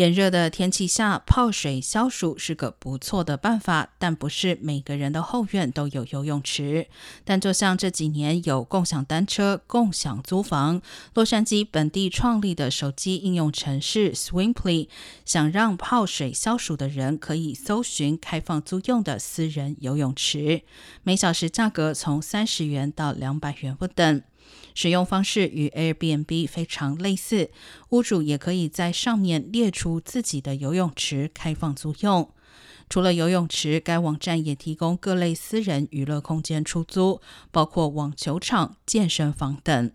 炎热的天气下，泡水消暑是个不错的办法，但不是每个人的后院都有游泳池。但就像这几年有共享单车、共享租房，洛杉矶本地创立的手机应用程式 Swimply，想让泡水消暑的人可以搜寻开放租用的私人游泳池，每小时价格从三十元到两百元不等。使用方式与 Airbnb 非常类似，屋主也可以在上面列出自己的游泳池开放租用。除了游泳池，该网站也提供各类私人娱乐空间出租，包括网球场、健身房等。